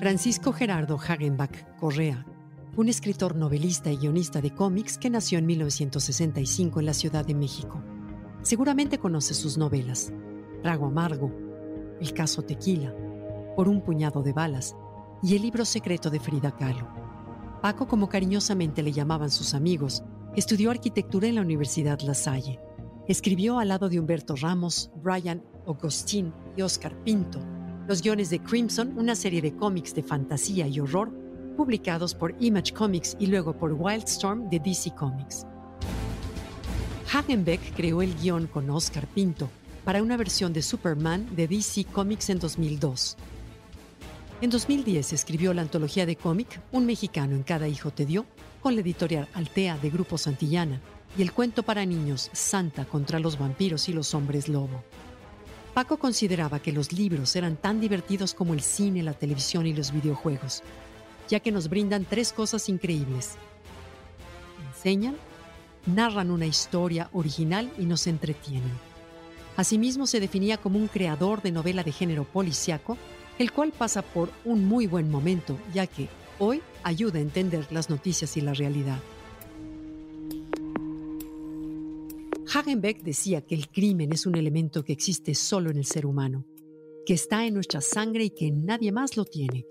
Francisco Gerardo Hagenbach Correa, un escritor, novelista y guionista de cómics que nació en 1965 en la Ciudad de México. Seguramente conoce sus novelas: Trago Amargo, El caso Tequila, Por un puñado de balas y El libro secreto de Frida Kahlo. Paco, como cariñosamente le llamaban sus amigos, estudió arquitectura en la Universidad La Salle. Escribió al lado de Humberto Ramos, Brian Augustin y Oscar Pinto los guiones de Crimson, una serie de cómics de fantasía y horror publicados por Image Comics y luego por Wildstorm de DC Comics. Hagenbeck creó el guion con Oscar Pinto para una versión de Superman de DC Comics en 2002. En 2010 escribió la antología de cómic Un mexicano en cada hijo te dio, con la editorial Altea de Grupo Santillana, y el cuento para niños Santa contra los vampiros y los hombres lobo. Paco consideraba que los libros eran tan divertidos como el cine, la televisión y los videojuegos, ya que nos brindan tres cosas increíbles. Enseñan, narran una historia original y nos entretienen. Asimismo se definía como un creador de novela de género policiaco, el cual pasa por un muy buen momento, ya que hoy ayuda a entender las noticias y la realidad. Hagenbeck decía que el crimen es un elemento que existe solo en el ser humano, que está en nuestra sangre y que nadie más lo tiene.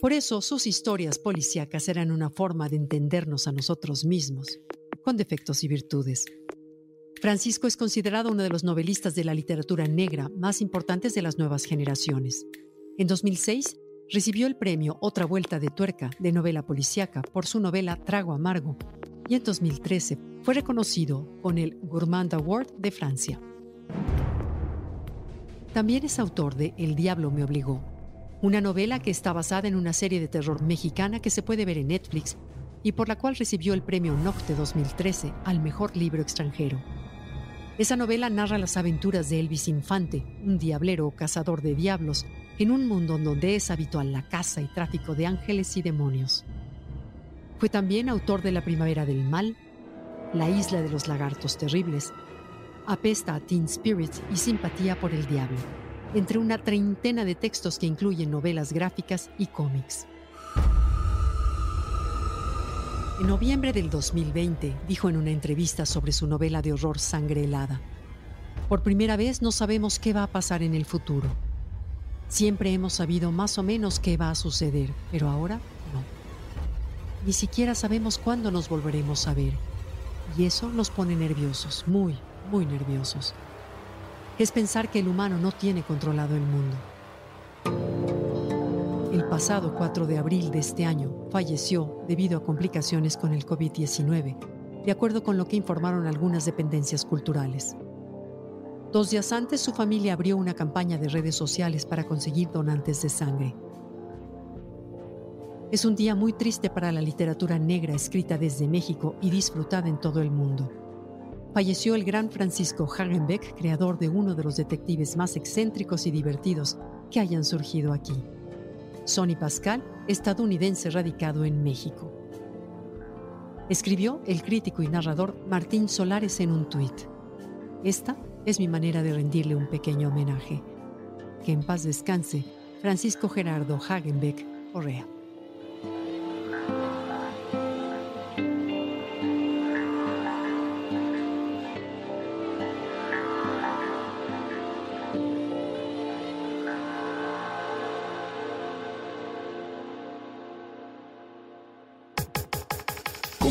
Por eso sus historias policíacas eran una forma de entendernos a nosotros mismos, con defectos y virtudes. Francisco es considerado uno de los novelistas de la literatura negra más importantes de las nuevas generaciones. En 2006 recibió el premio Otra Vuelta de Tuerca de novela policíaca por su novela Trago Amargo, y en 2013 fue reconocido con el Gourmand Award de Francia. También es autor de El Diablo me obligó, una novela que está basada en una serie de terror mexicana que se puede ver en Netflix y por la cual recibió el premio Nocte 2013 al mejor libro extranjero. Esa novela narra las aventuras de Elvis Infante, un diablero o cazador de diablos, en un mundo donde es habitual la caza y tráfico de ángeles y demonios. Fue también autor de La Primavera del Mal, La Isla de los Lagartos Terribles, Apesta a Teen Spirit y Simpatía por el Diablo, entre una treintena de textos que incluyen novelas gráficas y cómics. En noviembre del 2020 dijo en una entrevista sobre su novela de horror Sangre helada, Por primera vez no sabemos qué va a pasar en el futuro. Siempre hemos sabido más o menos qué va a suceder, pero ahora ni siquiera sabemos cuándo nos volveremos a ver. Y eso nos pone nerviosos, muy, muy nerviosos. Es pensar que el humano no tiene controlado el mundo. El pasado 4 de abril de este año falleció debido a complicaciones con el COVID-19, de acuerdo con lo que informaron algunas dependencias culturales. Dos días antes, su familia abrió una campaña de redes sociales para conseguir donantes de sangre. Es un día muy triste para la literatura negra escrita desde México y disfrutada en todo el mundo. Falleció el gran Francisco Hagenbeck, creador de uno de los detectives más excéntricos y divertidos que hayan surgido aquí. Sonny Pascal, estadounidense radicado en México. Escribió el crítico y narrador Martín Solares en un tuit. Esta es mi manera de rendirle un pequeño homenaje. Que en paz descanse Francisco Gerardo Hagenbeck Correa.